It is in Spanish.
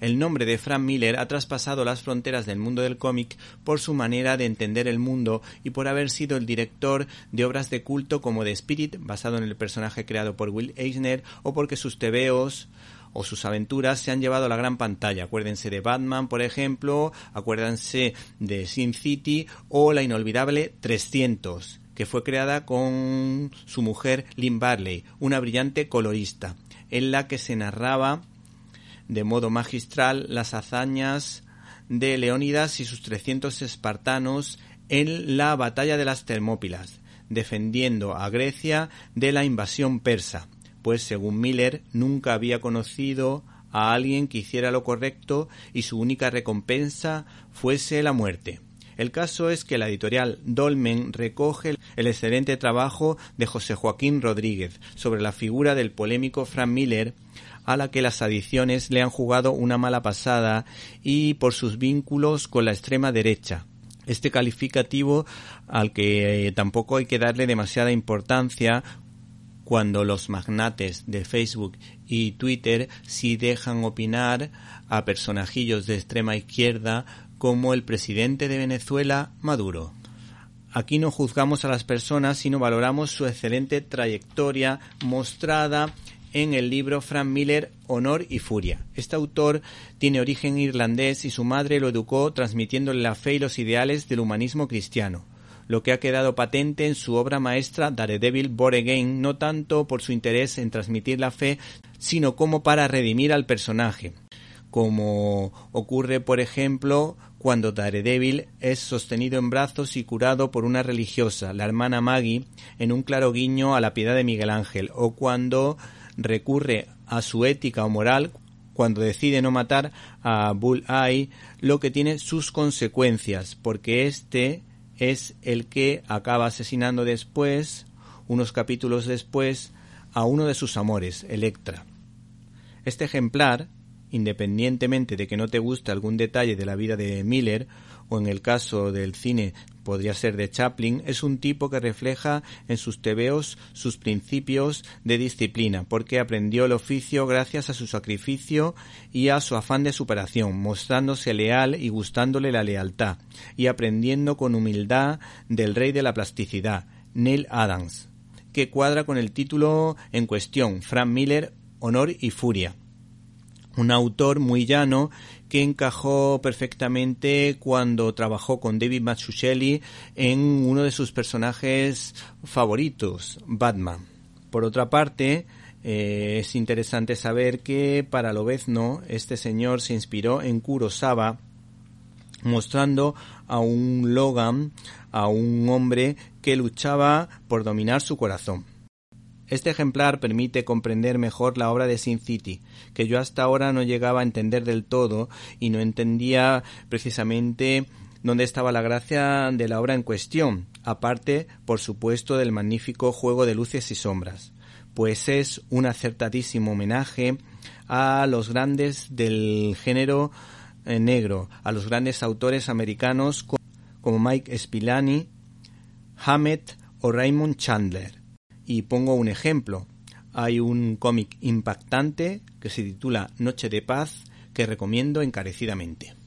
El nombre de Frank Miller ha traspasado las fronteras del mundo del cómic por su manera de entender el mundo y por haber sido el director de obras de culto como The Spirit, basado en el personaje creado por Will Eisner, o porque sus tebeos o sus aventuras se han llevado a la gran pantalla. Acuérdense de Batman, por ejemplo, acuérdense de Sin City o la inolvidable 300 que fue creada con su mujer Lynn Barley, una brillante colorista, en la que se narraba de modo magistral las hazañas de Leónidas y sus 300 espartanos en la batalla de las Termópilas, defendiendo a Grecia de la invasión persa, pues según Miller nunca había conocido a alguien que hiciera lo correcto y su única recompensa fuese la muerte. El caso es que la editorial Dolmen recoge el excelente trabajo de José Joaquín Rodríguez sobre la figura del polémico Frank Miller, a la que las adiciones le han jugado una mala pasada y por sus vínculos con la extrema derecha. Este calificativo al que eh, tampoco hay que darle demasiada importancia cuando los magnates de Facebook y Twitter sí dejan opinar a personajillos de extrema izquierda como el presidente de Venezuela, Maduro. Aquí no juzgamos a las personas, sino valoramos su excelente trayectoria mostrada en el libro Frank Miller Honor y Furia. Este autor tiene origen irlandés y su madre lo educó transmitiéndole la fe y los ideales del humanismo cristiano, lo que ha quedado patente en su obra maestra Daredevil Born Again, no tanto por su interés en transmitir la fe, sino como para redimir al personaje, como ocurre, por ejemplo, cuando Daredevil es sostenido en brazos y curado por una religiosa, la hermana Maggie, en un claro guiño a la piedad de Miguel Ángel, o cuando recurre a su ética o moral cuando decide no matar a Bull-Eye, lo que tiene sus consecuencias, porque este es el que acaba asesinando después, unos capítulos después, a uno de sus amores, Electra. Este ejemplar independientemente de que no te guste algún detalle de la vida de Miller, o en el caso del cine podría ser de Chaplin, es un tipo que refleja en sus tebeos sus principios de disciplina, porque aprendió el oficio gracias a su sacrificio y a su afán de superación, mostrándose leal y gustándole la lealtad, y aprendiendo con humildad del rey de la plasticidad, Neil Adams, que cuadra con el título en cuestión, Frank Miller, Honor y Furia un autor muy llano que encajó perfectamente cuando trabajó con David Mazzucchelli en uno de sus personajes favoritos, Batman. Por otra parte, eh, es interesante saber que para Lobezno este señor se inspiró en Kurosawa mostrando a un Logan, a un hombre que luchaba por dominar su corazón. Este ejemplar permite comprender mejor la obra de Sin City, que yo hasta ahora no llegaba a entender del todo y no entendía precisamente dónde estaba la gracia de la obra en cuestión, aparte, por supuesto, del magnífico juego de luces y sombras, pues es un acertadísimo homenaje a los grandes del género eh, negro, a los grandes autores americanos como Mike Spilani, Hammett o Raymond Chandler. Y pongo un ejemplo. Hay un cómic impactante que se titula Noche de Paz que recomiendo encarecidamente.